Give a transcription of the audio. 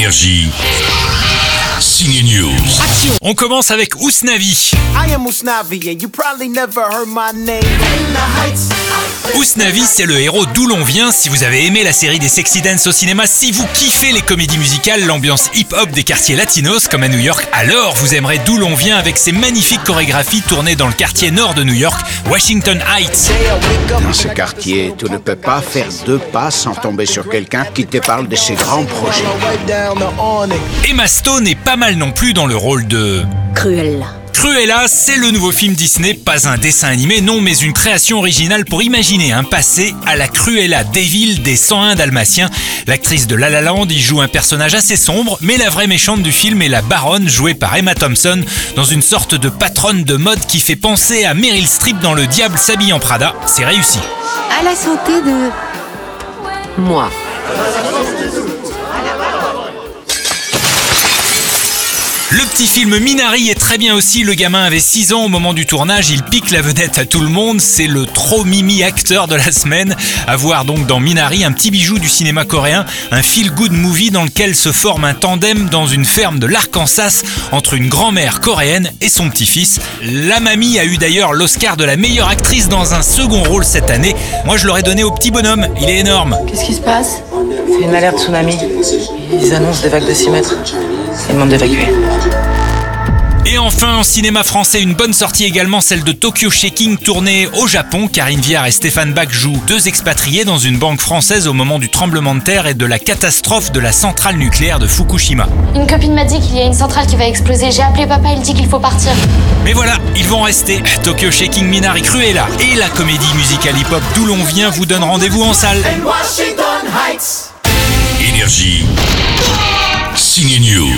Énergie. Signe News. On commence avec Ousnavi. I am Usnavi, and you probably never heard my name. In the heights. Ousnavi, c'est le héros d'où l'on vient. Si vous avez aimé la série des Sexy Dance au cinéma, si vous kiffez les comédies musicales, l'ambiance hip-hop des quartiers latinos comme à New York, alors vous aimerez d'où l'on vient avec ces magnifiques chorégraphies tournées dans le quartier nord de New York, Washington Heights. Dans ce quartier, tu ne peux pas faire deux pas sans tomber sur quelqu'un qui te parle de ses grands projets. Emma Stone est pas mal non plus dans le rôle de... Cruella. Cruella, c'est le nouveau film Disney, pas un dessin animé, non, mais une création originale pour imaginer un passé à la Cruella Devil des 101 Dalmatiens. L'actrice de La La Land y joue un personnage assez sombre, mais la vraie méchante du film est la baronne, jouée par Emma Thompson, dans une sorte de patronne de mode qui fait penser à Meryl Streep dans Le Diable s'habille en Prada. C'est réussi. À la santé de. Moi. Petit film Minari est très bien aussi. Le gamin avait 6 ans au moment du tournage. Il pique la vedette à tout le monde. C'est le trop mimi acteur de la semaine. À voir donc dans Minari, un petit bijou du cinéma coréen. Un feel-good movie dans lequel se forme un tandem dans une ferme de l'Arkansas entre une grand-mère coréenne et son petit-fils. La mamie a eu d'ailleurs l'Oscar de la meilleure actrice dans un second rôle cette année. Moi, je l'aurais donné au petit bonhomme. Il est énorme. Qu'est-ce qui se passe? C'est une alerte tsunami. Ils annoncent des vagues de 6 mètres d'évacuer. Et enfin, en cinéma français, une bonne sortie également, celle de Tokyo Shaking, tournée au Japon. Karine Viard et Stéphane Bach jouent deux expatriés dans une banque française au moment du tremblement de terre et de la catastrophe de la centrale nucléaire de Fukushima. Une copine m'a dit qu'il y a une centrale qui va exploser. J'ai appelé papa, il dit qu'il faut partir. Mais voilà, ils vont rester. Tokyo Shaking, Minari Cruella et la comédie musicale hip-hop D'où l'on vient vous donne rendez-vous en salle. Énergie. News.